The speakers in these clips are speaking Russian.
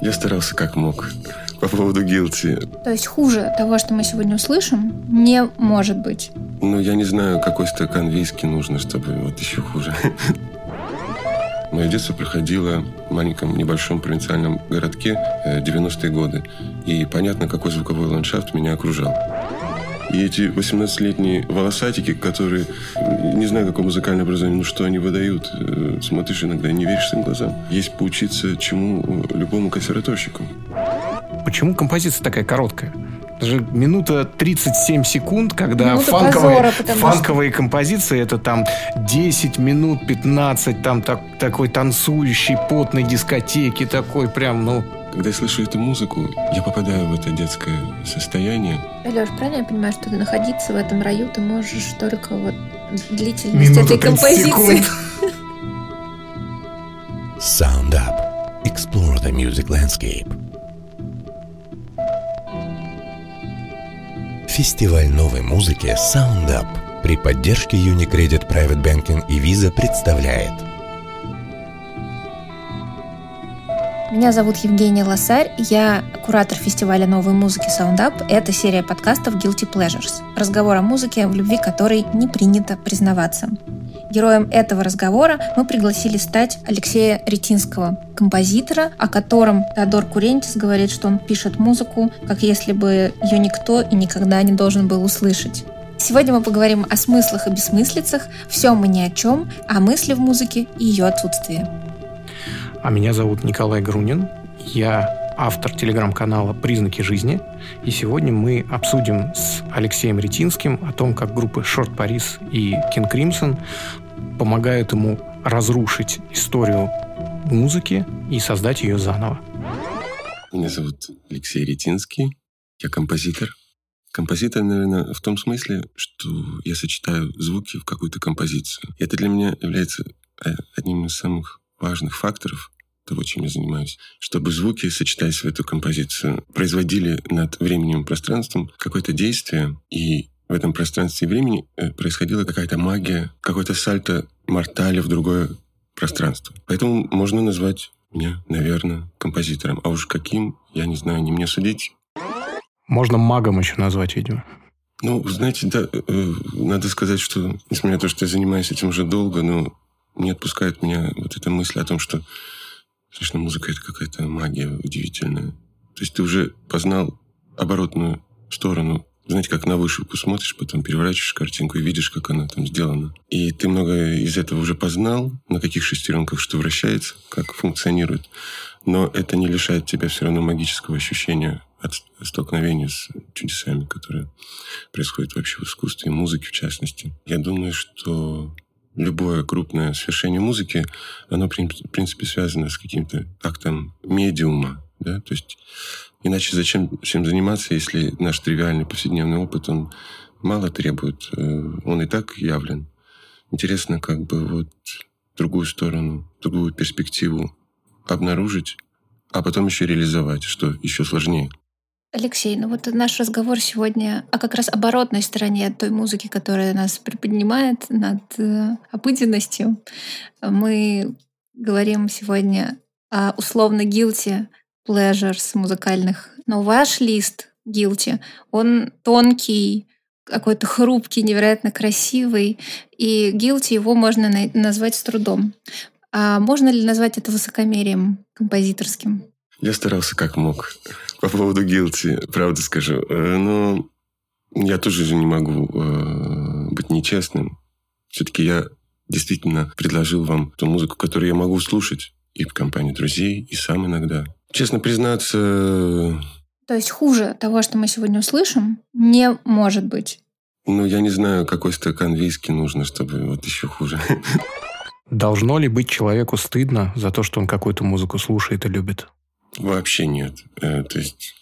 Я старался как мог. По поводу guilty. То есть хуже того, что мы сегодня услышим, не может быть. Ну, я не знаю, какой стакан виски нужно, чтобы вот еще хуже. Мое детство проходило в маленьком небольшом провинциальном городке 90-е э, годы. И понятно, какой звуковой ландшафт меня окружал. И эти 18-летние волосатики, которые, не знаю, какое музыкальное образование, ну что они выдают, э, смотришь иногда и не веришь своим глазам. Есть поучиться чему любому консерваторщику. Почему композиция такая короткая? Даже минута 37 секунд, когда Минута фанковые, позора, фанковые что... композиции это там 10 минут, 15, там так, такой танцующий, потной дискотеки, такой прям, ну, когда я слышу эту музыку, я попадаю в это детское состояние. Леш, правильно я понимаю, что находиться в этом раю ты можешь только вот длительность Минута этой композиции? Sound Up. Explore the music landscape. Фестиваль новой музыки Sound Up при поддержке Unicredit Private Banking и Visa представляет – Меня зовут Евгения Лосарь, я куратор фестиваля новой музыки Sound Up. Это серия подкастов Guilty Pleasures. Разговор о музыке, в любви которой не принято признаваться. Героем этого разговора мы пригласили стать Алексея Ретинского, композитора, о котором Теодор Курентис говорит, что он пишет музыку, как если бы ее никто и никогда не должен был услышать. Сегодня мы поговорим о смыслах и бессмыслицах, всем мы ни о чем, о мысли в музыке и ее отсутствии. А меня зовут Николай Грунин. Я автор телеграм-канала «Признаки жизни». И сегодня мы обсудим с Алексеем Ретинским о том, как группы Short Paris и King Crimson помогают ему разрушить историю музыки и создать ее заново. Меня зовут Алексей Ретинский. Я композитор. Композитор, наверное, в том смысле, что я сочетаю звуки в какую-то композицию. Это для меня является э, одним из самых важных факторов того, чем я занимаюсь, чтобы звуки, сочетаясь в эту композицию, производили над временем и пространством какое-то действие, и в этом пространстве и времени э, происходила какая-то магия, какой-то сальто мортали в другое пространство. Поэтому можно назвать меня, наверное, композитором. А уж каким, я не знаю, не мне судить. Можно магом еще назвать, видимо. Ну, знаете, да, э, надо сказать, что, несмотря на то, что я занимаюсь этим уже долго, но не отпускает меня вот эта мысль о том, что, конечно, музыка — это какая-то магия удивительная. То есть ты уже познал оборотную сторону. Знаете, как на вышивку смотришь, потом переворачиваешь картинку и видишь, как она там сделана. И ты много из этого уже познал, на каких шестеренках что вращается, как функционирует. Но это не лишает тебя все равно магического ощущения от столкновения с чудесами, которые происходят вообще в искусстве и музыке в частности. Я думаю, что любое крупное свершение музыки, оно, в принципе, связано с каким-то актом медиума. Да? То есть иначе зачем всем заниматься, если наш тривиальный повседневный опыт, он мало требует, э, он и так явлен. Интересно как бы вот другую сторону, другую перспективу обнаружить, а потом еще реализовать, что еще сложнее. Алексей, ну вот наш разговор сегодня о как раз оборотной стороне той музыки, которая нас приподнимает над э, обыденностью. Мы говорим сегодня о условно guilty pleasures музыкальных. Но ваш лист guilty, он тонкий, какой-то хрупкий, невероятно красивый, и guilty его можно назвать с трудом. А можно ли назвать это высокомерием композиторским? Я старался как мог. По поводу guilty, правда скажу. Э, но я тоже же не могу э, быть нечестным. Все-таки я действительно предложил вам ту музыку, которую я могу слушать и в компании друзей, и сам иногда. Честно признаться... То есть хуже того, что мы сегодня услышим, не может быть. Ну, я не знаю, какой стакан виски нужно, чтобы вот еще хуже. Должно ли быть человеку стыдно за то, что он какую-то музыку слушает и любит? Вообще нет. Э, то есть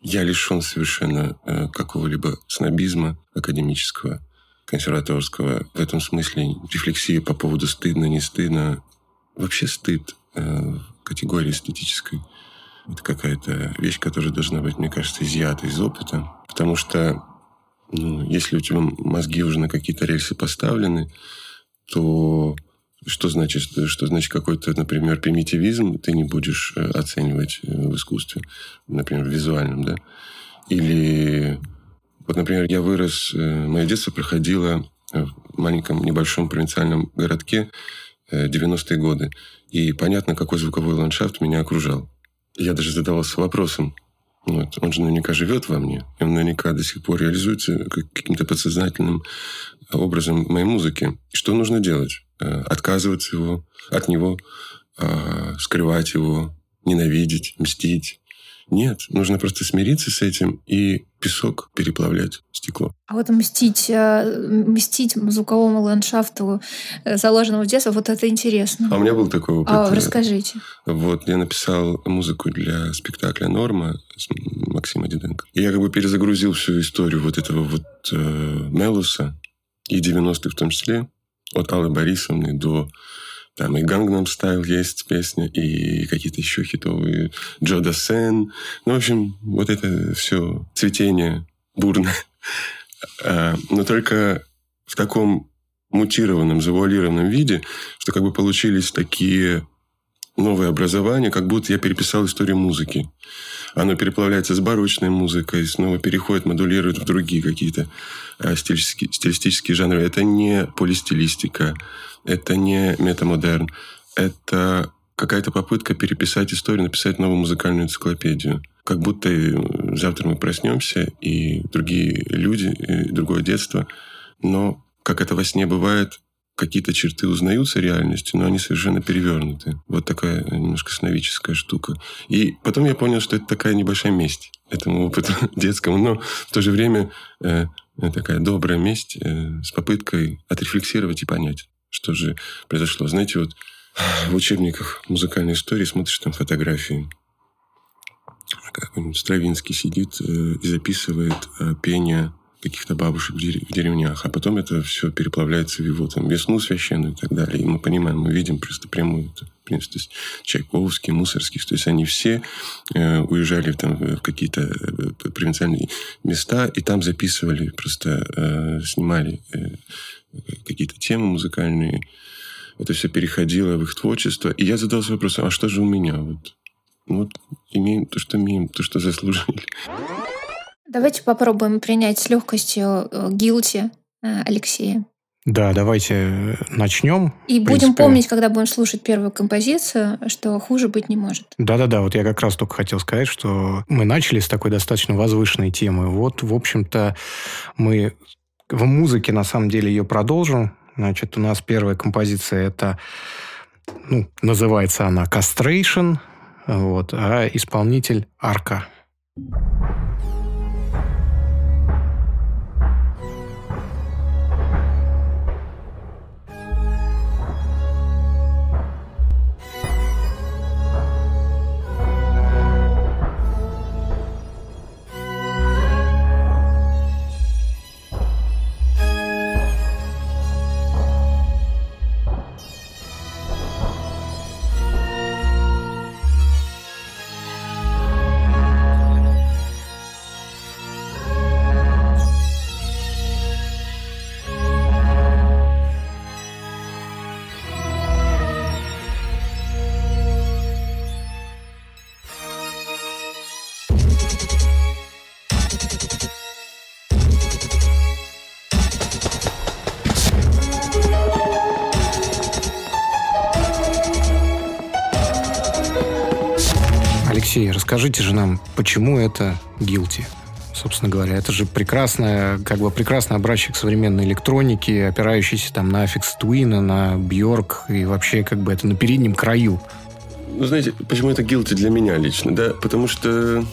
я лишен совершенно э, какого-либо снобизма академического, консерваторского. В этом смысле рефлексия по поводу стыдно, не стыдно. Вообще стыд э, категории эстетической. Это какая-то вещь, которая должна быть, мне кажется, изъята из опыта. Потому что ну, если у тебя мозги уже на какие-то рельсы поставлены, то Что значит, что значит какой-то, например, примитивизм ты не будешь э, оценивать э, в искусстве, например, в визуальном, да? Или, вот, например, я вырос, э, мое детство проходило в маленьком небольшом провинциальном городке 90-е годы. И понятно, какой звуковой ландшафт меня окружал. Я даже задавался вопросом, вот, он же наверняка живет во мне, и он наверняка до сих пор реализуется каким-то подсознательным образом моей музыки. Что нужно делать? Э, отказываться его, от него, э, скрывать его, ненавидеть, мстить. Нет, нужно просто смириться с этим и песок переплавлять стекло. А вот мстить, э, мстить звуковому ландшафту, заложенному в детстве, вот это интересно. А у меня был такой опыт. А, расскажите. Вот, я написал музыку для спектакля «Норма» с Максимом Диденко. И я как бы перезагрузил всю историю вот этого вот э, Мелуса, и 90-х в том числе, от Аллы Борисовны до там и Гангнам Стайл есть песня, и какие-то еще хитовые Джо Дассен. Ну, в общем, вот это все цветение бурное. А, но только в таком мутированном, завуалированном виде, что как бы получились такие новые образования, как будто я переписал историю музыки. Оно переплавляется с барочной музыкой, снова переходит, модулирует в другие какие-то э, стилистические, стилистические жанры. Это не полистилистика, это не метамодерн, это какая-то попытка переписать историю, написать новую музыкальную энциклопедию. Как будто э, завтра мы проснемся, и другие люди, и другое детство. Но, как это во сне бывает, какие-то черты узнаются реальностью, но они совершенно перевернуты. Вот такая немножко сновидческая штука. И потом я понял, что это такая небольшая месть этому опыту детскому, но в то же время э, такая добрая месть э, с попыткой отрефлексировать и понять, что же произошло. Знаете, вот в учебниках музыкальной истории смотришь там фотографии, как Стравинский сидит э, и записывает э, пение каких-то бабушек в, деревнях, а потом это все переплавляется в его там весну священную и так далее. И мы понимаем, мы видим просто прямую в принципе, то есть Чайковский, Мусорский, то есть они все э, уезжали там в какие-то э, провинциальные места и там записывали, просто э, снимали э, какие-то темы музыкальные. Это все переходило в их творчество. И я задался вопросом, а что же у меня? Вот, вот имеем то, что имеем, то, что заслужили. Давайте попробуем принять с легкостью гилти э, э, Алексея. Да, давайте э, начнем. И будем принципе... помнить, когда будем слушать первую композицию, что хуже быть не может. Да-да-да, вот я как раз только хотел сказать, что мы начали с такой достаточно возвышенной темы. Вот, в общем-то, мы в музыке, на самом деле, ее продолжим. Значит, у нас первая композиция это, ну, называется она «Castration», вот, а исполнитель «Арка». Расскажите же нам, почему это guilty? собственно говоря. Это же прекрасная, как бы прекрасный образчик современной электроники, опирающийся там на Affix Twin, на Bjork и вообще как бы это на переднем краю. Ну, знаете, почему это guilty для меня лично, да? Потому что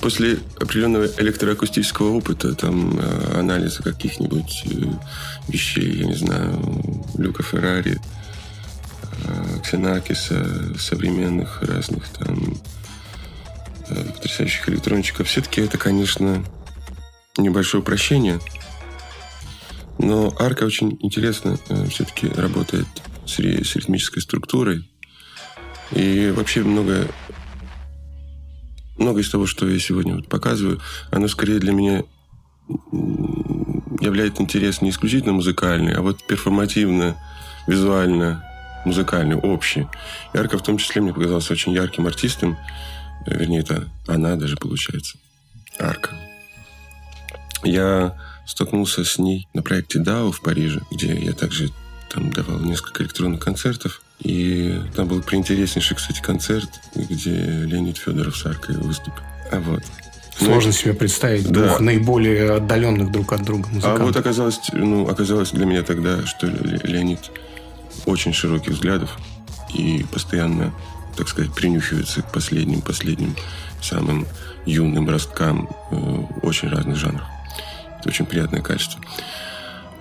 после определенного электроакустического опыта, там, э, анализа каких-нибудь э, вещей, я не знаю, Люка Феррари, э, Ксенакиса, современных разных там потрясающих электрончиков. Все-таки это, конечно, небольшое упрощение. Но арка очень интересно э, все-таки работает с, с ритмической структурой. И вообще много, много из того, что я сегодня вот показываю, оно скорее для меня является интерес не исключительно музыкальный, а вот перформативно, визуально, музыкальный, общий. Ярко в том числе мне показался очень ярким артистом. Вернее, это она даже получается. Арка. Я столкнулся с ней на проекте DAO в Париже, где я также там давал несколько электронных концертов. И там был приинтереснейший, кстати, концерт, где Леонид Федоров с Аркой выступил. А вот. Сложно ну, себе представить да. двух наиболее отдаленных друг от друга музыкантов. А вот оказалось, ну, оказалось для меня тогда, что Леонид очень широких взглядов и постоянно, так сказать, принюхивается к последним, последним самым юным росткам э, очень разных жанров. Это очень приятное качество.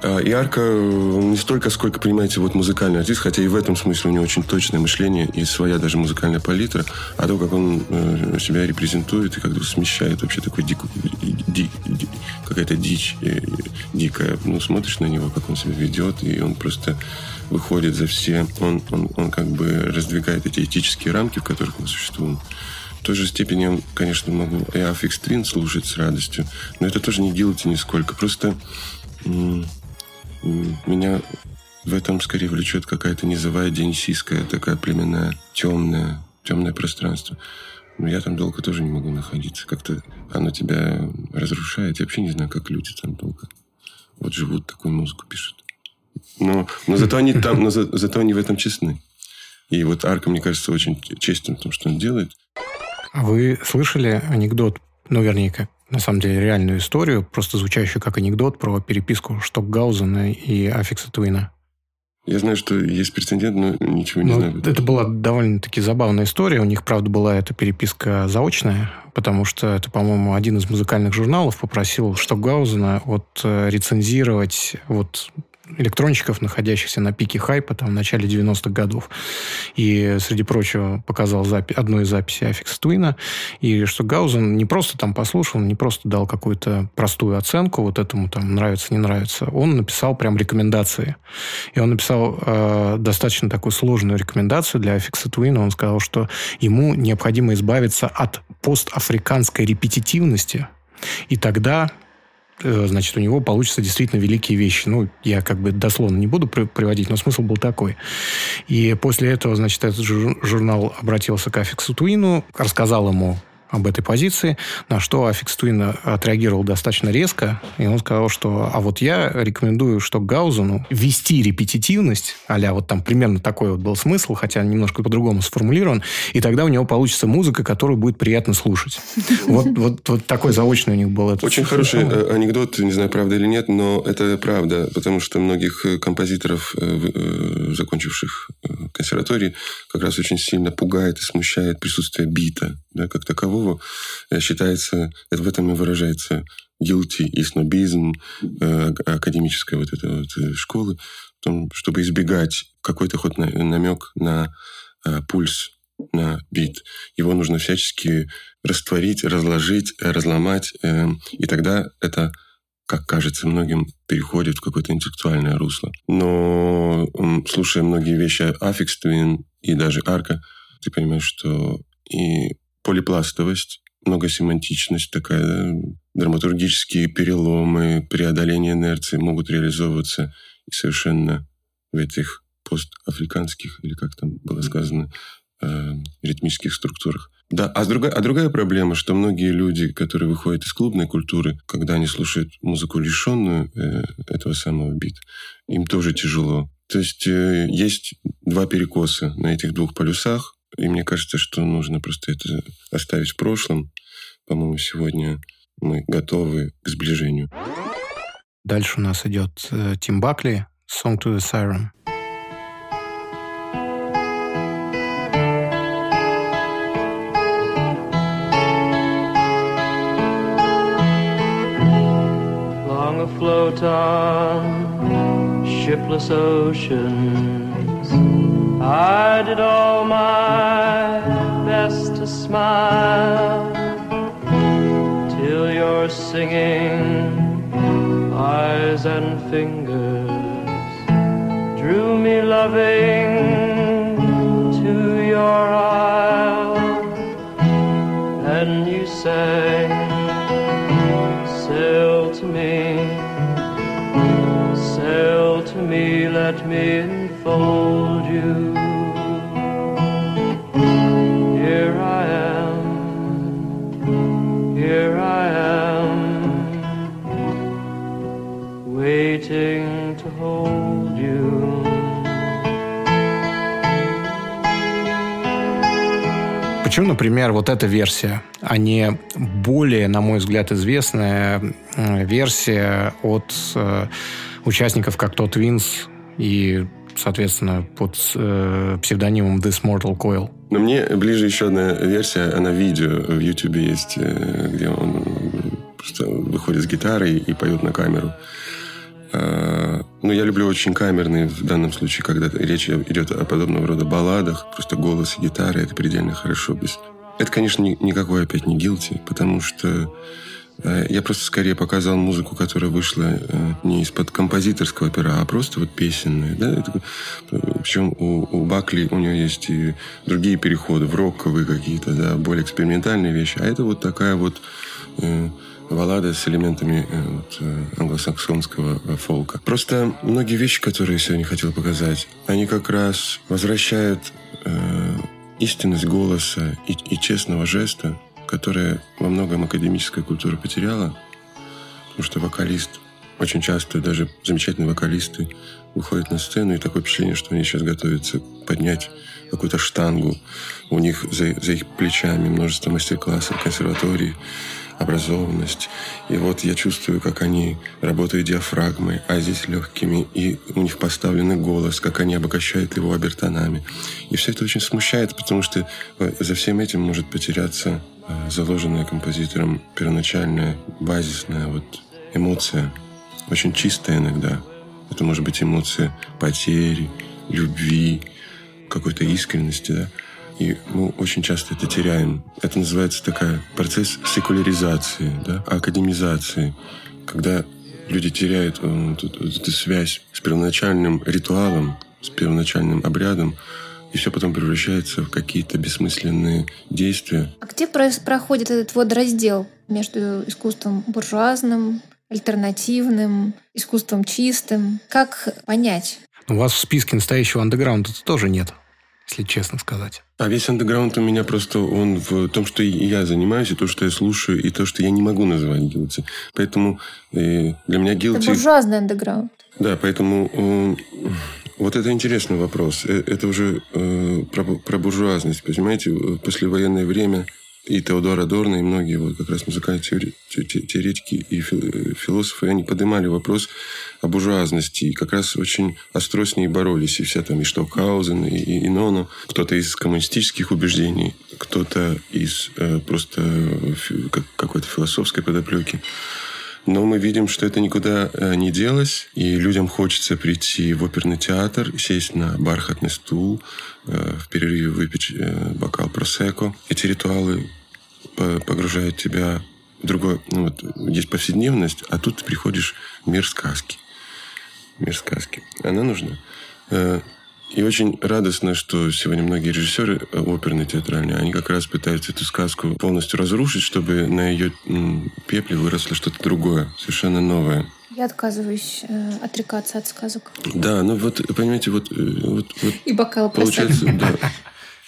А, и Арка не столько, сколько, понимаете, вот музыкальный артист, хотя и в этом смысле у него очень точное мышление и своя даже музыкальная палитра, а то, как он э, себя репрезентует и как-то смещает вообще такой дикую, ди, ди, какая-то дичь э, дикая. Ну, смотришь на него, как он себя ведет, и он просто выходит за все, он, он, он как бы раздвигает эти этические рамки, в которых мы существуем. В той же степени я, конечно, могу и Twin слушать с радостью, но это тоже не guilty нисколько. Просто меня в этом скорее влечет какая-то низовая денисийская, такая племенная, темная, темное пространство. Но я там долго тоже не могу находиться. Как-то оно тебя разрушает. Я вообще не знаю, как люди там долго вот живут, такую музыку пишут. Но, но зато они там, но за, зато они в этом честны. И вот Арка, мне кажется, очень честен в том, что он делает. А вы слышали анекдот, ну, вернее, на самом деле реальную историю, просто звучащую как анекдот про переписку Штокгаузена и Аффикса Твина. Я знаю, что есть прецедент, но ничего не ну, знаю. Это была довольно-таки забавная история. У них, правда, была эта переписка заочная, потому что это, по-моему, один из музыкальных журналов попросил Штокгаузена вот э, рецензировать вот электронщиков, находящихся на пике хайпа там, в начале 90-х годов. И, среди прочего, показал запи- одну из записей Аффикс Твина. И что Гаузен не просто там послушал, не просто дал какую-то простую оценку вот этому там нравится, не нравится. Он написал прям рекомендации. И он написал э, достаточно такую сложную рекомендацию для Афекса Твина. Он сказал, что ему необходимо избавиться от постафриканской репетитивности, и тогда значит, у него получатся действительно великие вещи. Ну, я как бы дословно не буду приводить, но смысл был такой. И после этого, значит, этот журнал обратился к Афексу Твину, рассказал ему об этой позиции, на что Афекс Твин отреагировал достаточно резко, и он сказал, что а вот я рекомендую Штокгаузену ввести репетитивность, а вот там примерно такой вот был смысл, хотя немножко по-другому сформулирован, и тогда у него получится музыка, которую будет приятно слушать. Вот, вот, вот такой заочный у них был. Этот Очень хороший э, анекдот, не знаю, правда или нет, но это правда, потому что многих э, композиторов, э, закончивших консерватории, как раз очень сильно пугает и смущает присутствие бита, да, как такового, э, считается, это в этом и выражается guilty и снобизм э, академической вот этой вот э, школы, том, чтобы избегать какой-то хоть намек на э, пульс, на бит. Его нужно всячески растворить, разложить, разломать, э, и тогда это как кажется многим, переходит в какое-то интеллектуальное русло. Но слушая многие вещи Aphex Twin и даже Arca, ты понимаешь, что и полипластовость, многосемантичность такая, да? драматургические переломы, преодоление инерции могут реализовываться и совершенно в этих постафриканских, или как там было сказано, э, ритмических структурах. Да, а другая, а другая проблема, что многие люди, которые выходят из клубной культуры, когда они слушают музыку лишенную э, этого самого бита, им тоже тяжело. То есть э, есть два перекоса на этих двух полюсах. И мне кажется, что нужно просто это оставить в прошлом. По-моему, сегодня мы готовы к сближению. Дальше у нас идет э, Тим Бакли, «Song to the Siren». Long afloat on shipless oceans. I did all my best to smile till your singing eyes and fingers drew me loving to your isle, and you sang, told you. Here I am, here I am, waiting to hold you. Почему, например, вот эта версия, а не более, на мой взгляд, известная версия от э, участников как тот Винс и соответственно, под э, псевдонимом This Mortal Coil? Но мне ближе еще одна версия, она видео в YouTube есть, э, где он просто выходит с гитарой и поет на камеру. А, ну, я люблю очень камерные в данном случае, когда речь идет о подобного рода балладах. Просто голос и гитара — это предельно хорошо. Это, конечно, никакой опять не гилти, потому что э, я просто скорее показал музыку, которая вышла э, не из-под композиторского пера, а просто вот песенная. Да? Причем у, у Бакли у него есть и другие переходы в роковые какие-то, да, более экспериментальные вещи. А это вот такая вот э, баллада с элементами э, вот, э, англосаксонского э, фолка. Просто многие вещи, которые я сегодня хотел показать, они как раз возвращают э, истинность голоса и, и честного жеста, которая во многом академическая культура потеряла, потому что вокалист очень часто даже замечательные вокалисты выходят на сцену, и такое впечатление, что они сейчас готовятся поднять какую-то штангу. У них за, за их плечами множество мастер-классов консерватории образованность. И вот я чувствую, как они работают диафрагмой, а здесь легкими, и у них поставленный голос, как они обогащают его обертонами. И все это очень смущает, потому что э, за всем этим может потеряться заложенная композитором первоначальная, базисная вот эмоция, очень чистая иногда. Это может быть эмоция потери, любви, какой-то искренности, да. И мы очень часто это теряем. Это называется такая процесс секуляризации, да, академизации, когда люди теряют э, эту, эту связь с первоначальным ритуалом, с первоначальным обрядом, и все потом превращается в какие-то бессмысленные действия. А где проходит этот вот раздел между искусством буржуазным, альтернативным, искусством чистым? Как понять? У вас в списке настоящего андеграунда тоже нет если честно сказать. А весь андеграунд у меня просто он в том, что я занимаюсь, и то, что я слушаю, и то, что я не могу называть гилти. Поэтому э, для меня гилти... Это буржуазный андеграунд. Да, поэтому э, вот это интересный вопрос. Э, это уже э, про, про буржуазность, понимаете? Послевоенное время и Теодор Адорно, и многие вот как раз музыкальные теоретики и философы, они поднимали вопрос о буржуазности, и как раз очень остро с ней боролись, и вся там и Штокхаузен, и, и, и Ноно, кто-то из коммунистических убеждений, кто-то из э, просто как, какой-то философской подоплеки. Но мы видим, что это никуда э, не делось, и людям хочется прийти в оперный театр, сесть на бархатный стул, э, в перерыве выпить э, бокал просеко. Эти ритуалы погружают тебя в другой... Ну, вот, есть повседневность, а тут ты приходишь в мир сказки. Мир сказки. Она нужна. И очень радостно, что сегодня многие режиссеры э, оперные, театральные, они как раз пытаются эту сказку полностью разрушить, чтобы на ее пепле выросло что-то другое, совершенно новое. Я отказываюсь э, отрекаться от сказок. Да, ну вот, понимаете, вот... Э, вот, вот И бокал Получается, да.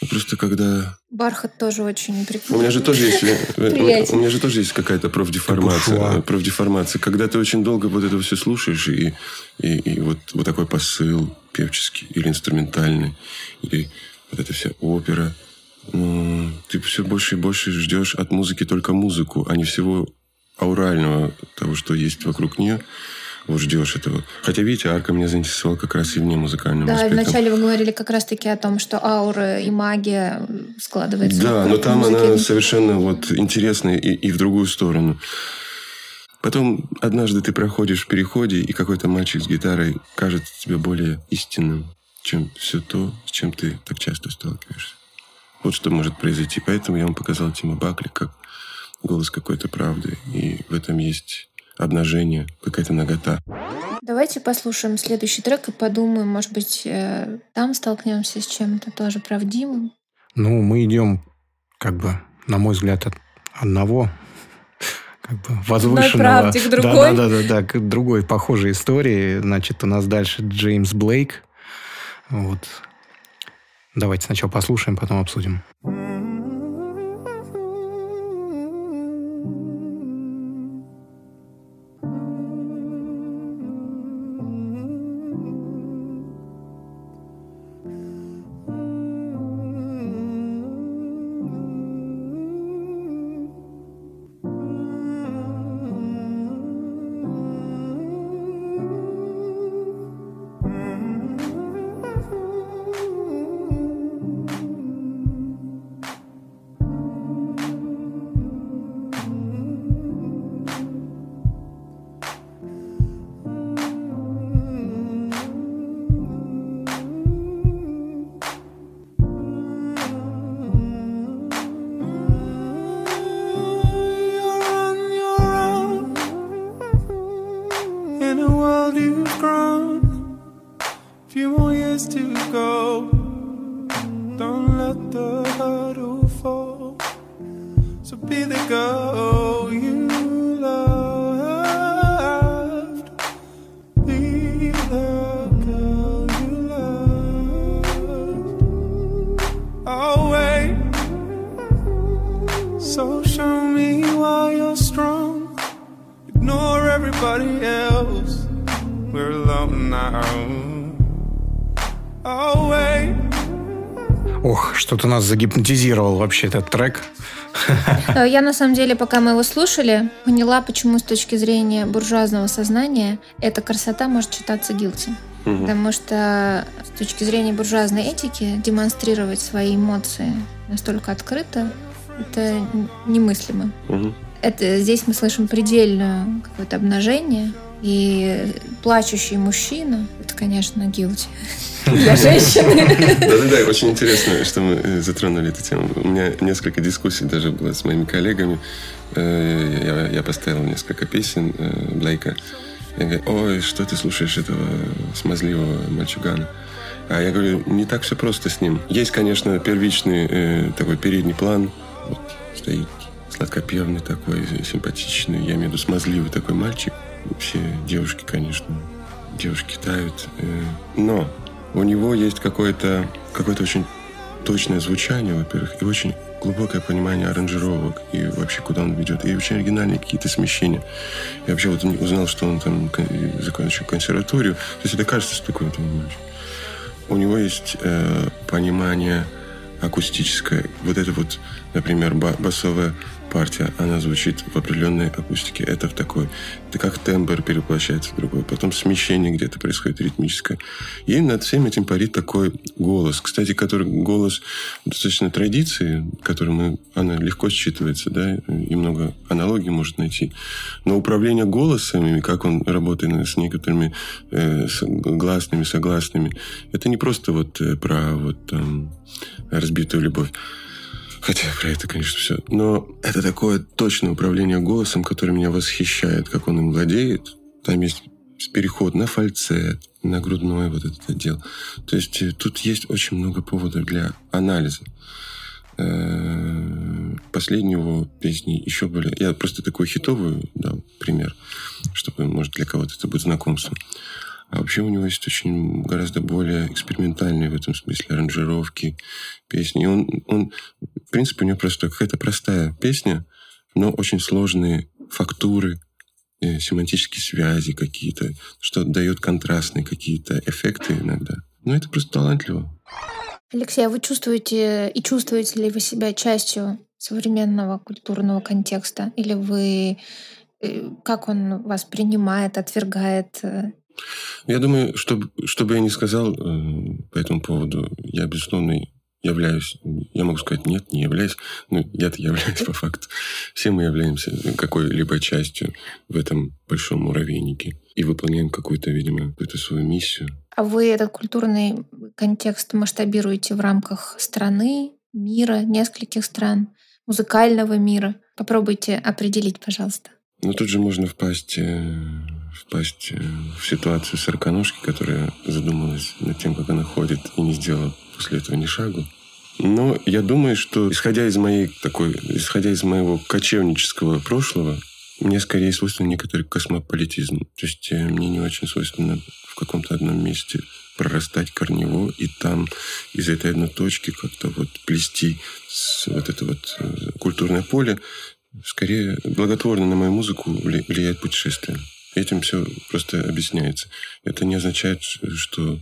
Просто когда... Бархат тоже очень прикольный. У меня же тоже есть, у меня же тоже есть какая-то профдеформация. Профдеформация. Когда ты очень долго вот это все слушаешь, и, и, и вот, вот такой посыл певческий или инструментальный, или вот эта вся опера, ну, ты все больше и больше ждешь от музыки только музыку, а не всего аурального, того, что есть вокруг нее вот ждешь этого. Хотя, видите, арка меня заинтересовала как раз и вне музыкальным Да, аспектом. вначале вы говорили как раз-таки о том, что аура и магия складывается. Да, но там музыки. она совершенно вот интересная и, и в другую сторону. Потом однажды ты проходишь в переходе, и какой-то мальчик с гитарой кажется тебе более истинным, чем все то, с чем ты так часто сталкиваешься. Вот что может произойти. Поэтому я вам показал Тима Бакли как голос какой-то правды. И в этом есть обнажение, какая-то нагота. Давайте послушаем следующий трек и подумаем, может быть, э, там столкнемся с чем-то тоже правдивым. Ну, мы идем, как бы, на мой взгляд, от одного как бы возвышенного... к другой. Да, да, да, да, к другой похожей истории. Значит, у нас дальше Джеймс Блейк. Вот. Давайте сначала послушаем, потом обсудим. let нас загипнотизировал вообще этот трек. Э, Я, на самом деле, пока мы его слушали, поняла, почему с точки зрения буржуазного сознания эта красота может читаться гилти. Потому что с точки зрения буржуазной этики демонстрировать свои эмоции настолько открыто, это немыслимо. Мгм. Это здесь мы слышим предельное какое-то обнажение, и плачущий мужчина, это, конечно, гилти для женщины. Да-да-да, очень интересно, что мы э, затронули эту тему. У меня несколько дискуссий даже было с моими коллегами. Э, Я, я поставил несколько песен э, Блейка. Я говорю, ой, что ты слушаешь этого смазливого мальчугана? А я говорю, не так все просто с ним. Есть, конечно, первичный э, такой передний план. Вот стоит сладкопевный такой, симпатичный, я имею в виду смазливый такой мальчик. Все девушки, конечно, девушки тают. э, Но у него есть какое-то какое очень точное звучание, во-первых, и очень глубокое понимание аранжировок и вообще куда он ведет, и очень оригинальные какие-то смещения. Я вообще вот узнал, что он там закончил консерваторию. То есть это кажется, что такое там. У него есть э, понимание акустическое. Вот это вот, например, ба- басовая партия, она звучит в определенной акустике. Это в такой. Это как тембр переплощается в другой. Потом смещение где-то происходит ритмическое. И над всем этим парит такой голос. Кстати, который голос достаточно традиции, который мы, она легко считывается, да, и много аналогий может найти. Но управление голосом, и как он работает с некоторыми э, с- гласными, согласными, это не просто вот э, про вот там разбитую любовь. Хотя про это, конечно, все. Но это такое точное управление голосом, которое меня восхищает, как он им владеет. Там есть переход на фальцет, на грудной вот этот отдел. То есть э, тут есть очень много поводов для анализа. Э, Последние его песни еще более... Я просто такую хитовую дал пример, чтобы, может, для кого-то это будет знакомством. А вообще у него есть очень гораздо более экспериментальные в этом смысле аранжировки, песни. И он, он, в принципе, у него просто какая-то простая песня, но очень сложные фактуры, э, семантические связи какие-то, что дает контрастные какие-то эффекты иногда. Ну, это просто талантливо. Алексей, а вы чувствуете и чувствуете ли вы себя частью современного культурного контекста? Или вы э, как он вас принимает, отвергает? Я думаю, что, что бы я ни сказал э, по этому поводу, я, безусловно, являюсь, я могу сказать нет, не являюсь, но я-то являюсь по факту. Все мы являемся какой-либо частью в этом большом муравейнике и выполняем какую-то, видимо, какую-то свою миссию. А вы этот культурный контекст масштабируете в рамках страны, мира, нескольких стран, музыкального мира? Попробуйте определить, пожалуйста. Но тут же можно впасть, э, впасть э, в ситуацию сороконожки, которая задумалась над тем, как она ходит, и не сделала после этого ни шагу. Но я думаю, что исходя из моей такой, исходя из моего кочевнического прошлого, мне скорее свойствен некоторый космополитизм. То есть э, мне не очень свойственно в каком-то одном месте прорастать корнево и там из этой одной точки как-то вот плести вот это вот э, культурное поле. Скорее, благотворно на мою музыку вли- влияет путешествие. Этим все просто объясняется. Это не означает, что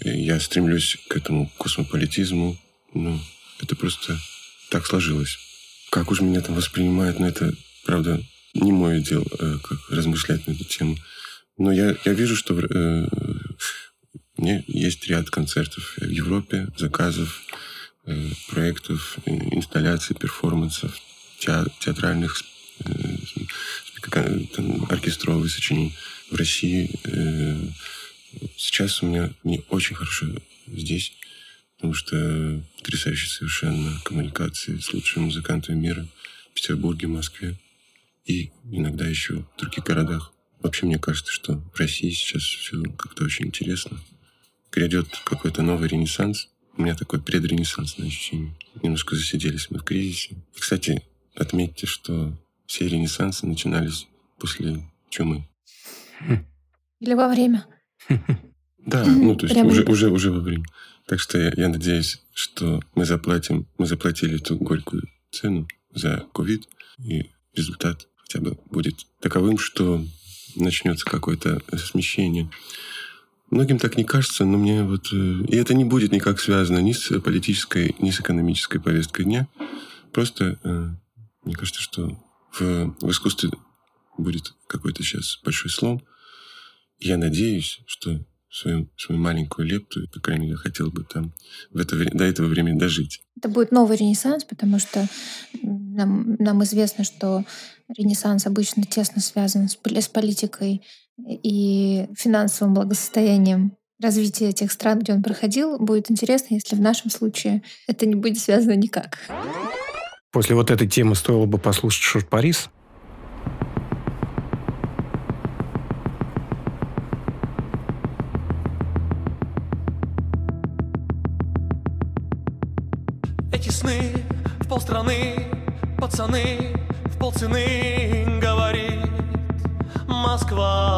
я стремлюсь к этому космополитизму. Ну, это просто так сложилось. Как уж меня там воспринимают, но это, правда, не мое дело, э, как размышлять на эту тему. Но я, я вижу, что э, у меня есть ряд концертов в Европе, заказов, э, проектов, инсталляций, перформансов, теа- театральных там, оркестровых сочинений в России. Э, Сейчас у меня не очень хорошо здесь, потому что потрясающие совершенно коммуникации с лучшими музыкантами мира в Петербурге, Москве и иногда еще в других городах. Вообще, мне кажется, что в России сейчас все как-то очень интересно. Грядет какой-то новый ренессанс у меня такое предренессансное ощущение. Немножко засиделись мы в кризисе. И, кстати, отметьте, что все ренессансы начинались после чумы. Или во время. Да, ну то есть уже, уже, уже во время. Так что я, я надеюсь, что мы заплатим, мы заплатили эту горькую цену за ковид, и результат хотя бы будет таковым, что начнется какое-то смещение. Многим так не кажется, но мне вот... Э, и это не будет никак связано ни с политической, ни с экономической повесткой дня. Просто э, мне кажется, что в, в искусстве будет какой-то сейчас большой слом. Я надеюсь, что свою, свою маленькую лепту, по крайней мере, хотел бы там в это, до этого времени дожить. Это будет новый ренессанс, потому что нам, нам известно, что ренессанс обычно тесно связан с, с политикой и финансовым благосостоянием развития тех стран, где он проходил. Будет интересно, если в нашем случае это не будет связано никак. После вот этой темы стоило бы послушать Шорт Парис. Эти сны в полстраны, пацаны в полцены, говорит Москва.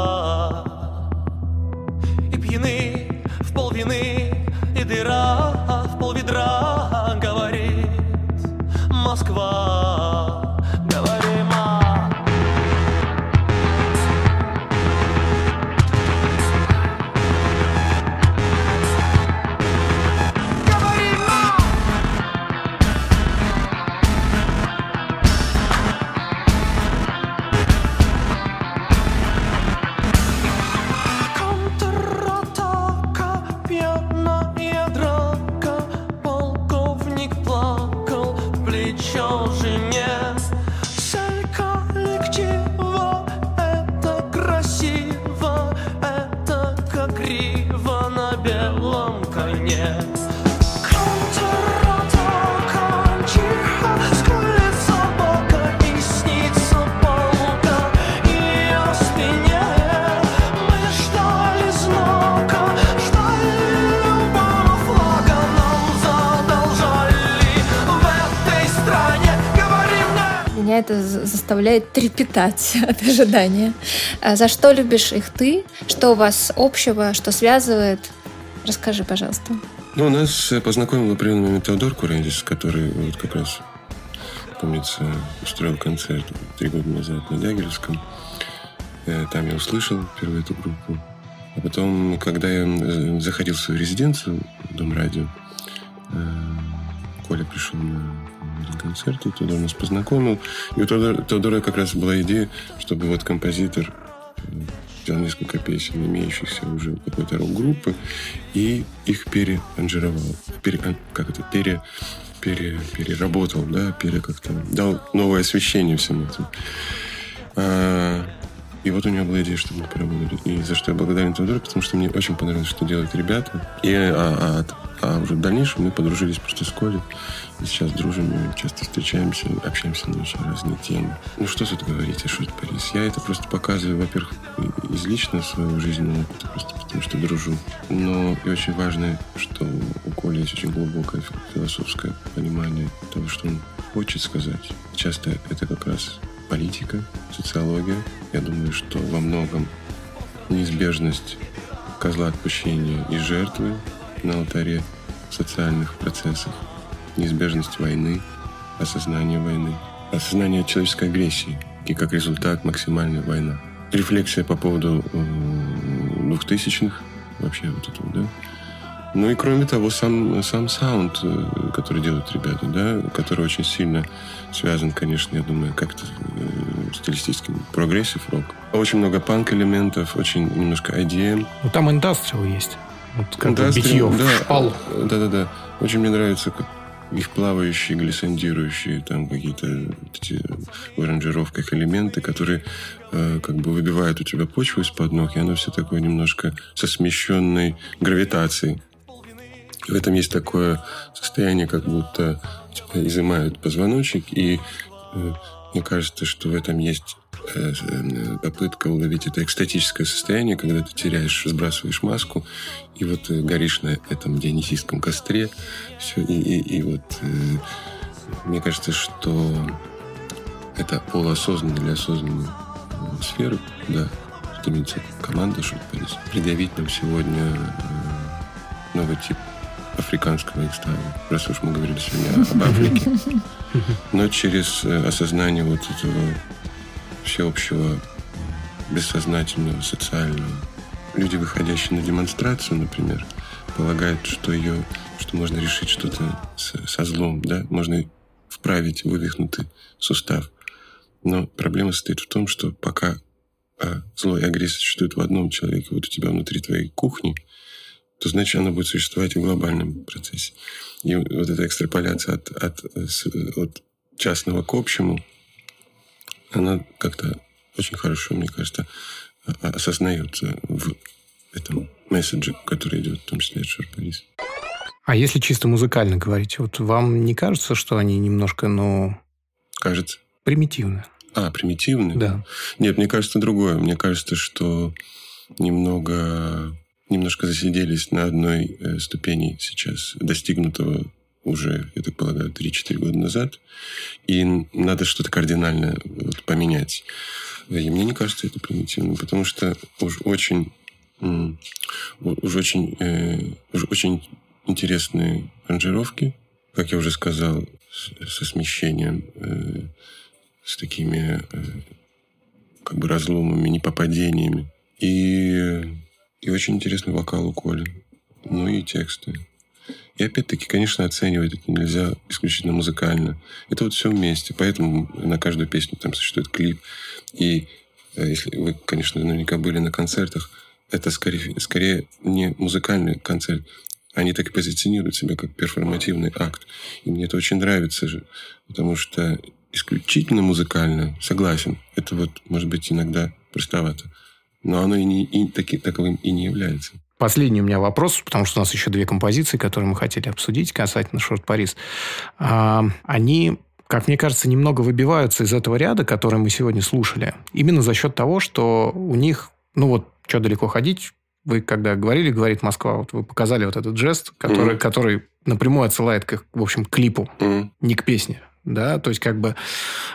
Заставляет трепетать от ожидания. А за что любишь их ты? Что у вас общего? Что связывает? Расскажи, пожалуйста. Ну, нас познакомил в определенный момент Теодор Курендис, который вот как раз, помнится, устроил концерт три года назад на Дягилевском. Э, там я услышал впервые эту группу. А потом, когда я э, заходил в свою резиденцию, Дом радио, э, Коля пришел на концерте, Теодор нас познакомил. И у Теодора, Теодора как раз была идея, чтобы вот композитор э, взял несколько песен, имеющихся уже какой-то рок-группы, и их переанжировал, пере, как это, пере, пере, переработал, да, пере как-то дал новое освещение всем этим. А, и вот у него была идея, чтобы мы поработали. И за что я благодарен Теодору, потому что мне очень понравилось, что делают ребята. И, а, а, а уже в дальнейшем мы подружились просто с Колей. И сейчас дружим, часто встречаемся, общаемся на очень разные темы. Ну что тут говорить о Шут Парис? Я это просто показываю, во-первых, из личного своего жизненного опыта, просто потому что дружу. Но и очень важно, что у Коли есть очень глубокое философское понимание того, что он хочет сказать. Часто это как раз политика, социология. Я думаю, что во многом неизбежность козла отпущения и жертвы на алтаре социальных процессов, неизбежность войны, осознание войны, осознание человеческой агрессии и как результат максимальная война. Рефлексия по поводу э, двухтысячных, вообще вот этого, да, ну и кроме того, сам, сам саунд, э, который делают ребята, да, который очень сильно связан, конечно, я думаю, как-то э, стилистическим прогрессив рок. Очень много панк-элементов, очень немножко IDM. Ну там индастриал есть. Вот как битье да, шпал. Да-да-да. Очень мне нравится, их плавающие, глиссандирующие, там какие-то эти в аранжировках элементы, которые э, как бы выбивают у тебя почву из-под ног, и оно все такое немножко со смещенной гравитацией. В этом есть такое состояние, как будто тебя изымают позвоночник, и э, мне кажется, что в этом есть э, э, попытка уловить это экстатическое состояние, когда ты теряешь, сбрасываешь маску, и вот э, горишь на этом дионисийском костре. Все, и, и, и вот мне кажется, что это полуосознанная или осознанная сфера, да, стремится команда Шутполис предъявить нам сегодня новый тип африканского экстаза, раз уж мы говорили сегодня об Африке. Но через э, осознание вот этого всеобщего бессознательного, социального. Люди, выходящие на демонстрацию, например, полагают, что ее, что можно решить что-то со злом, да, можно вправить вывихнутый сустав. Но проблема состоит в том, что пока а, зло и агрессия существуют в одном человеке, вот у тебя внутри твоей кухни – то значит она будет существовать в глобальном процессе. И вот эта экстраполяция от, от, от частного к общему, она как-то очень хорошо, мне кажется, осознается в этом месседже, который идет в том числе от Шарпарис. А если чисто музыкально говорить, вот вам не кажется, что они немножко, ну... Кажется. Примитивны. А, примитивны? Да. Нет, мне кажется другое. Мне кажется, что немного немножко засиделись на одной э, ступени сейчас достигнутого уже, я так полагаю, 3-4 года назад, и надо что-то кардинально вот, поменять. И мне не кажется это примитивным, потому что уж очень, уж очень, э, уж очень интересные аранжировки, как я уже сказал, со смещением, э, с такими э, как бы разломами, непопадениями. И и очень интересный вокал у Коли. Ну и тексты. И опять-таки, конечно, оценивать это нельзя исключительно музыкально. Это вот все вместе. Поэтому на каждую песню там существует клип. И э, если вы, конечно, наверняка были на концертах, это скорее, скорее не музыкальный концерт. Они так и позиционируют себя как перформативный акт. И мне это очень нравится же. Потому что исключительно музыкально, согласен, это вот, может быть, иногда простовато но оно и, не, и таки, таковым и не является. Последний у меня вопрос, потому что у нас еще две композиции, которые мы хотели обсудить касательно Шорт Парис. А, они как мне кажется, немного выбиваются из этого ряда, который мы сегодня слушали. Именно за счет того, что у них, ну вот, что далеко ходить, вы когда говорили, говорит Москва, вот вы показали вот этот жест, который, mm который напрямую отсылает к, в общем, к клипу, mm не к песне. Да, то есть, как бы...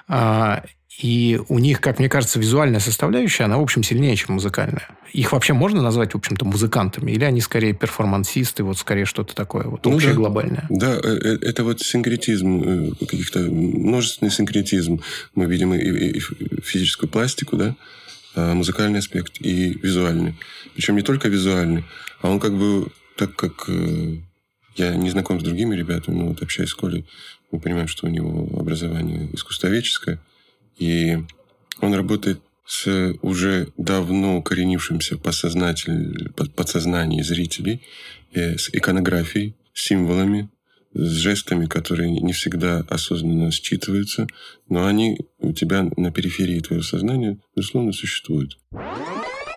А, и у них, как мне кажется, визуальная составляющая, она, в общем, сильнее, чем музыкальная. Их вообще можно назвать, в общем-то, музыкантами? Или они скорее перформансисты, вот скорее что-то такое, вот ну, общее, да, глобальное? Да, э, э, это вот синкретизм, э, каких-то множественный синкретизм. Мы видим и, и физическую пластику, да, а музыкальный аспект и визуальный. Причем не только визуальный, а он как бы, так как я не знаком с другими ребятами, но вот общаясь с Колей, мы понимаем, что у него образование искусствоведческое – и он работает с уже давно укоренившимся подсознании зрителей, э, с иконографией, символами, с жестами, которые не всегда осознанно считываются, но они у тебя на периферии твоего сознания, безусловно, существуют.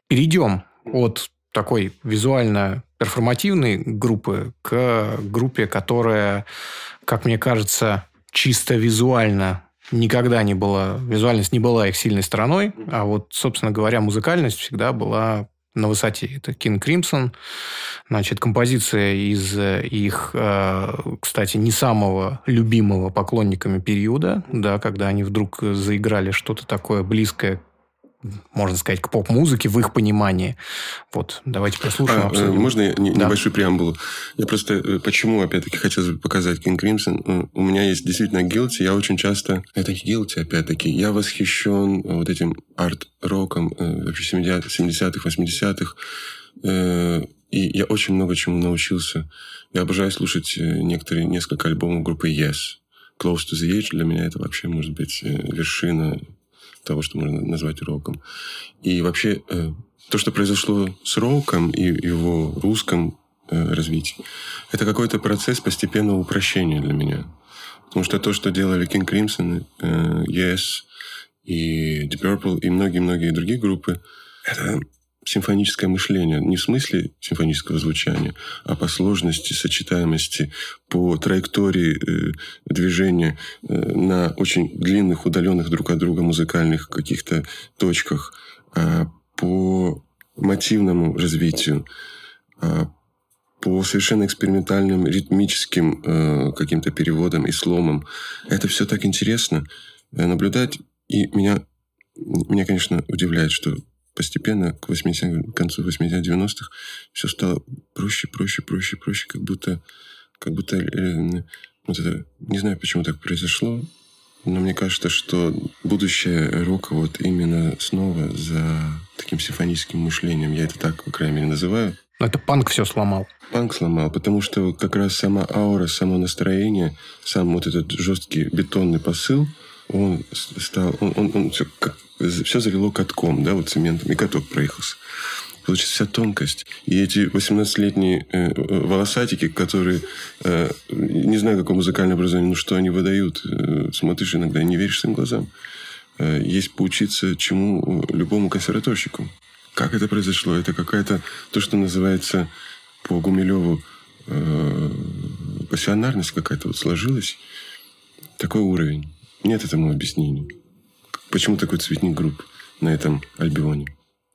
Перейдем от такой визуально-перформативной группы к группе, которая, как мне кажется, чисто визуально никогда не была, визуальность не была их сильной стороной, а вот, собственно говоря, музыкальность всегда была на высоте. Это King Crimson. Значит, композиция из их, э, кстати, не самого любимого поклонниками периода, да, когда они вдруг заиграли что-то такое близкое можно сказать, к поп-музыке в их понимании. Вот, давайте послушаем. А, обсудим. можно я не, да. небольшую преамбулу? Я просто, э, почему, опять-таки, хотел показать King Crimson. Э, у меня есть действительно guilty. Я очень часто... Это guilty, опять-таки. Я восхищен вот этим арт-роком э, вообще 70-х, 80-х. И я очень много чему научился. Я обожаю слушать некоторые, несколько альбомов группы Yes. Close to the Edge для меня это вообще может быть вершина того, что можно назвать роком. И вообще э, то, что произошло с роком и его русском э, развитии, это какой-то процесс постепенного упрощения для меня. Потому что то, что делали King Crimson, э, Yes и Deep Purple и многие-многие другие группы, это симфоническое мышление. Не в смысле симфонического звучания, а по сложности, сочетаемости, по траектории э, движения э, на очень длинных, удаленных друг от друга музыкальных каких-то точках, э, по мотивному развитию, э, по совершенно экспериментальным ритмическим э, каким-то переводам и сломам. Это все так интересно э, наблюдать. И меня, меня, конечно, удивляет, что постепенно к, 80, к концу 80-90-х все стало проще, проще, проще, проще, как будто, как будто э, вот это, не знаю, почему так произошло, но мне кажется, что будущее рока вот именно снова за таким симфоническим мышлением. Я это так, по крайней мере, называю. Но это панк все сломал. Панк сломал, потому что как раз сама аура, само настроение, сам вот этот жесткий бетонный посыл, он стал, он, он, он все, как, все залило катком, да, вот цементом, и каток проехался. Получится вся тонкость. И эти 18-летние э, э, волосатики, которые, э, не знаю, какое музыкальное образование, но что они выдают, э, смотришь иногда, не веришь своим глазам. Э, есть поучиться чему э, любому консерваторщику. Как это произошло? Это какая-то, то, что называется по Гумилеву, э, пассионарность какая-то вот сложилась. Такой уровень. Нет этому объяснения. Почему такой цветник групп на этом альбионе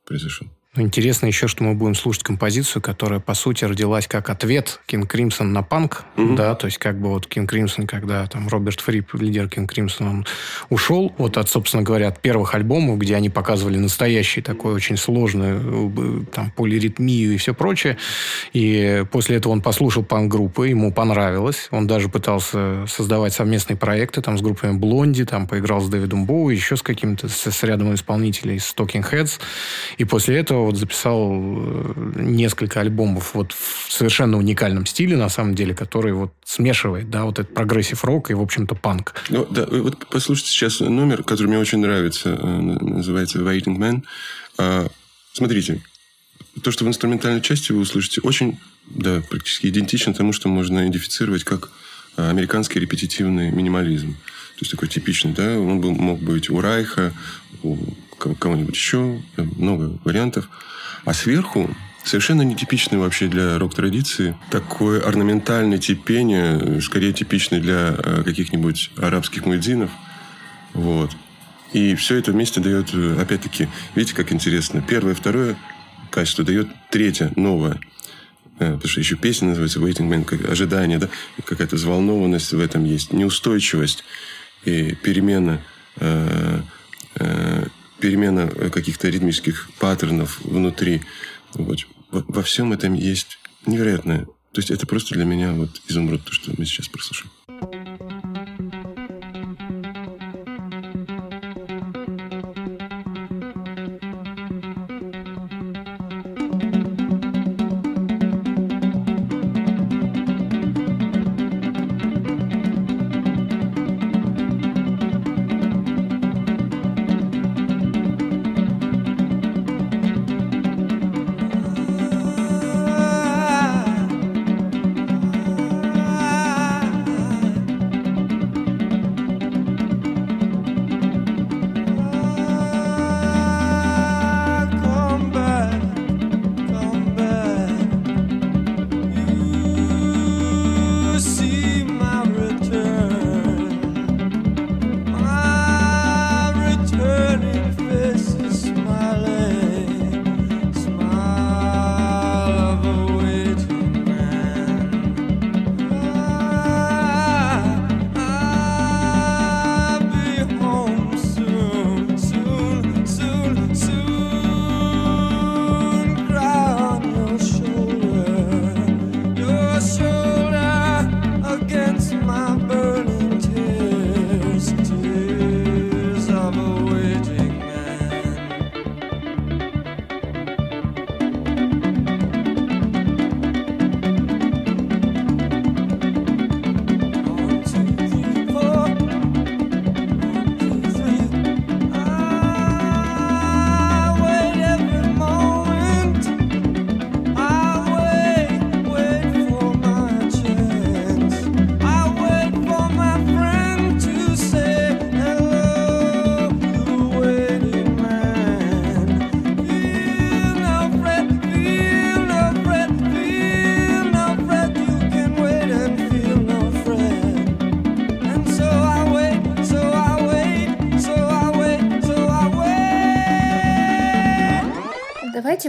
произошел? Ну, интересно еще, что мы будем слушать композицию, которая, по сути, родилась как ответ King Crimson на панк. Mm-hmm. Да, то есть, как бы вот King Crimson, когда там Роберт Фрип, лидер King Crimson, он ушел вот от, собственно говоря, от первых альбомов, где они показывали настоящий такой очень сложный э, там полиритмию и все прочее. И после этого он послушал панк-группы, ему понравилось. Он даже пытался создавать совместные проекты там с группами Blondie, там поиграл с Дэвидом Боуи, еще с каким-то, с, с рядом исполнителей, с Talking Heads. И после этого вот записал э, несколько альбомов вот в совершенно уникальном стиле, на самом деле, который вот смешивает, да, вот этот прогрессив рок и, в общем-то, панк. Ну, да, вот послушайте сейчас номер, который мне очень нравится, э, называется Waiting Man. А, смотрите, то, что в инструментальной части вы услышите, очень, да, практически идентично тому, что можно идентифицировать как э, американский репетитивный минимализм. То есть такой типичный, да, он был, мог быть у Райха, у кого-нибудь еще, много вариантов. А сверху совершенно нетипичный вообще для рок-традиции. Такое орнаментальное типение, скорее типичный для э, каких-нибудь арабских муэдзинов. Вот. И все это вместе дает, э, опять-таки, видите, как интересно. Первое, второе качество дает третье, новое. Э, потому что еще песня называется Waiting Man, как ожидание, да? какая-то взволнованность в этом есть, неустойчивость и перемена э, каких-то ритмических паттернов внутри. Вот. Во, всем этом есть невероятное. То есть это просто для меня вот изумруд, то, что мы сейчас прослушаем.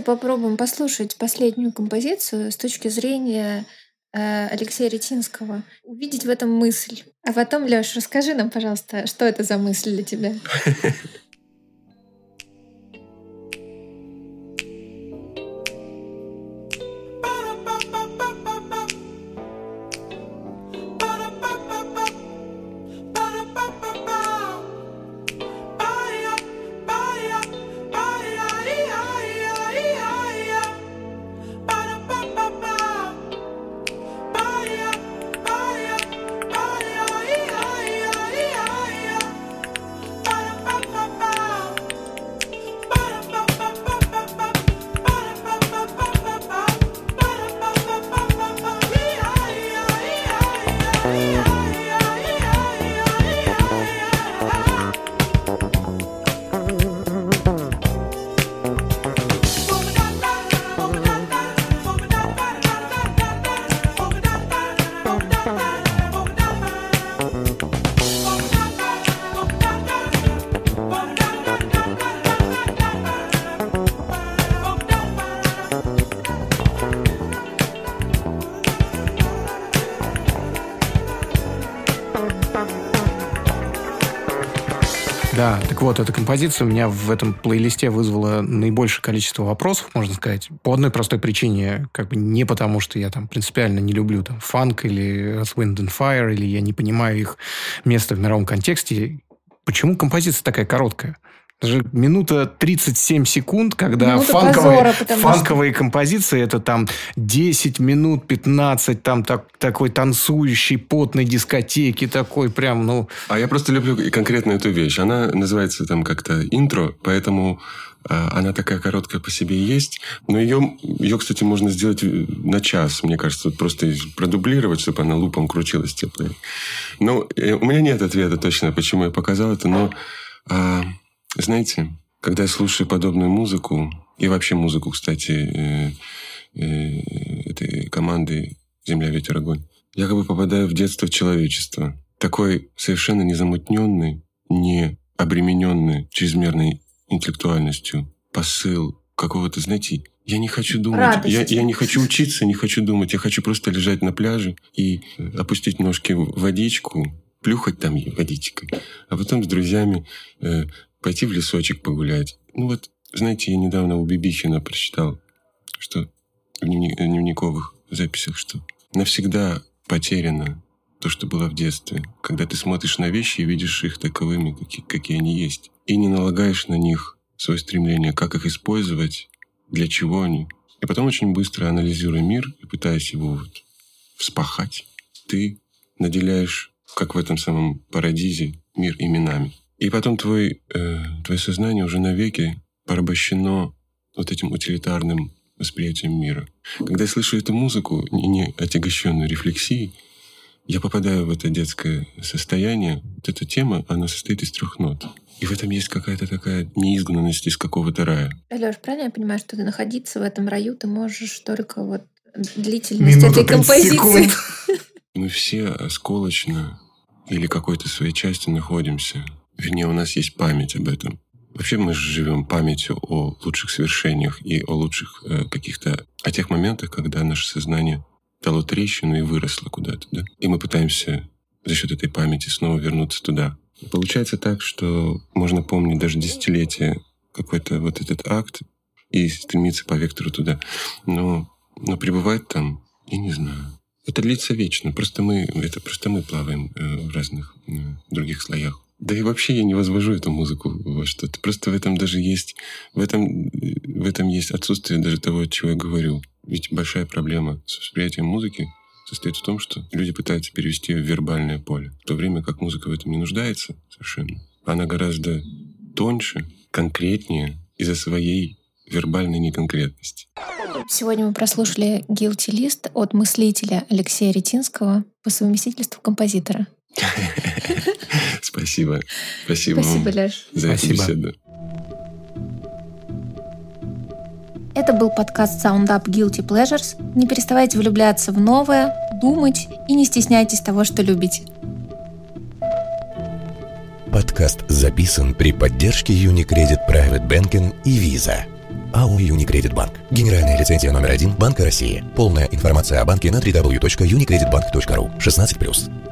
Попробуем послушать последнюю композицию с точки зрения э, Алексея Ретинского. Увидеть в этом мысль. А потом, Леш, расскажи нам, пожалуйста, что это за мысль для тебя? вот, эта композиция у меня в этом плейлисте вызвала наибольшее количество вопросов, можно сказать, по одной простой причине, как бы не потому, что я там принципиально не люблю там фанк или Earth, Wind and Fire, или я не понимаю их место в мировом контексте. Почему композиция такая короткая? Даже минута 37 секунд, когда Минута фанковые, позора, потому что- фанковые композиции это там 10 минут, 15, там так, такой танцующий, потной дискотеки, такой прям, ну, А я просто люблю конкретно эту вещь. Она называется там как-то интро, поэтому а, она такая короткая по себе и есть. Но ее, ее, кстати, можно сделать э, на час, мне кажется. Просто продублировать, чтобы она лупом крутилась теплой. Ну, э, у меня нет ответа точно, почему я показал это, но а, знаете, когда я слушаю подобную музыку, и вообще музыку, кстати, э, э, этой команды «Земля, ветер, огонь», я как бы попадаю в детство человечества. Такой совершенно незамутненный, не обремененный чрезмерной интеллектуальностью посыл какого-то, знаете, я не хочу думать, я, я не хочу учиться, не хочу думать, я хочу просто лежать на пляже и э, опустить ножки в водичку, плюхать там водичкой, а потом с друзьями э, пойти в лесочек погулять. Ну вот, знаете, я недавно у Бибихина прочитал, что в э, дневниковых записях, что навсегда потеряно то, что было в детстве, когда ты смотришь на вещи и видишь их таковыми, какие, какие они есть, и не налагаешь на них свое стремление, как их использовать, для чего они. И потом очень быстро анализируя мир и пытаясь его вот вспахать, ты наделяешь, как в этом самом парадизе, мир именами. И потом твой, э, твое сознание уже навеки порабощено вот этим утилитарным восприятием мира. Когда я слышу эту музыку, не, не отягощенную рефлексией, я попадаю в это детское состояние. Вот эта тема, она состоит из трех нот. И в этом есть какая-то такая неизгнанность из какого-то рая. Леш, правильно я понимаю, что ты находиться в этом раю ты можешь только вот длительность Минута этой 30 композиции. секунд. Мы все осколочно или какой-то своей части находимся. Вернее, у нас есть память об этом. Вообще мы живем памятью о лучших свершениях и о лучших э, каких-то... о тех моментах, когда наше сознание дало трещину и выросло куда-то, да? И мы пытаемся за счет этой памяти снова вернуться туда. Получается так, что можно помнить даже десятилетия какой-то вот этот акт и стремиться по вектору туда. Но, но пребывать там, я не знаю. Это длится вечно. Просто мы, это просто мы плаваем э, в разных э, других слоях. Да и вообще я не возвожу эту музыку во что-то. Просто в этом даже есть, в этом, в этом есть отсутствие даже того, о чем я говорю. Ведь большая проблема с восприятием музыки состоит в том, что люди пытаются перевести ее в вербальное поле, в то время как музыка в этом не нуждается совершенно. Она гораздо тоньше, конкретнее из-за своей вербальной неконкретности. Сегодня мы прослушали Guilty List от мыслителя Алексея Ретинского по совместительству композитора. Спасибо. Спасибо, Спасибо, вам Леш. за эту Спасибо. беседу. Это был подкаст Sound Up Guilty Pleasures. Не переставайте влюбляться в новое, думать и не стесняйтесь того, что любите. Подкаст записан при поддержке Unicredit Private Banking и Visa. АО «Юникредит Банк». Генеральная лицензия номер один Банка России. Полная информация о банке на www.unicreditbank.ru. 16+.